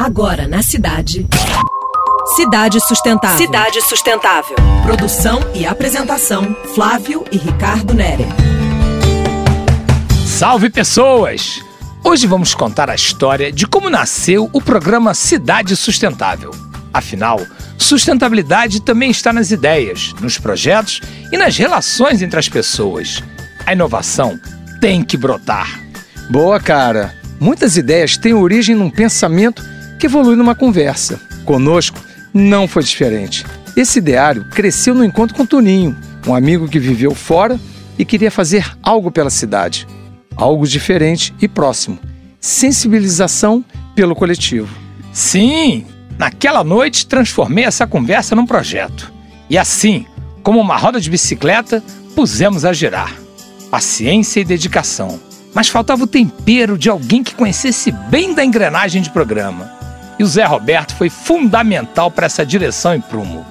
Agora na cidade. Cidade Sustentável. Cidade Sustentável. Produção e apresentação: Flávio e Ricardo Nere. Salve pessoas! Hoje vamos contar a história de como nasceu o programa Cidade Sustentável. Afinal, sustentabilidade também está nas ideias, nos projetos e nas relações entre as pessoas. A inovação tem que brotar. Boa, cara! Muitas ideias têm origem num pensamento que evolui numa conversa. Conosco não foi diferente. Esse ideário cresceu no encontro com Toninho, um amigo que viveu fora e queria fazer algo pela cidade. Algo diferente e próximo. Sensibilização pelo coletivo. Sim, naquela noite transformei essa conversa num projeto. E assim, como uma roda de bicicleta, pusemos a girar. Paciência e dedicação. Mas faltava o tempero de alguém que conhecesse bem da engrenagem de programa. E o Zé Roberto foi fundamental para essa direção em prumo.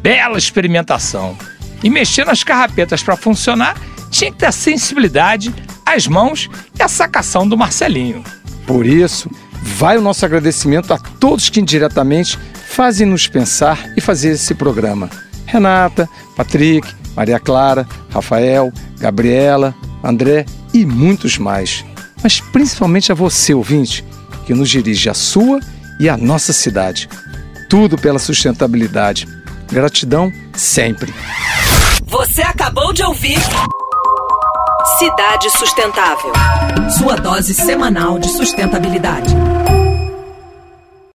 Bela experimentação. E mexer nas carrapetas para funcionar tinha que ter a sensibilidade, as mãos e a sacação do Marcelinho. Por isso, vai o nosso agradecimento a todos que indiretamente fazem nos pensar e fazer esse programa. Renata, Patrick, Maria Clara, Rafael, Gabriela, André e muitos mais. Mas principalmente a você, ouvinte, que nos dirige a sua e a nossa cidade. Tudo pela sustentabilidade. Gratidão sempre. Você acabou de ouvir Cidade Sustentável. Sua dose semanal de sustentabilidade.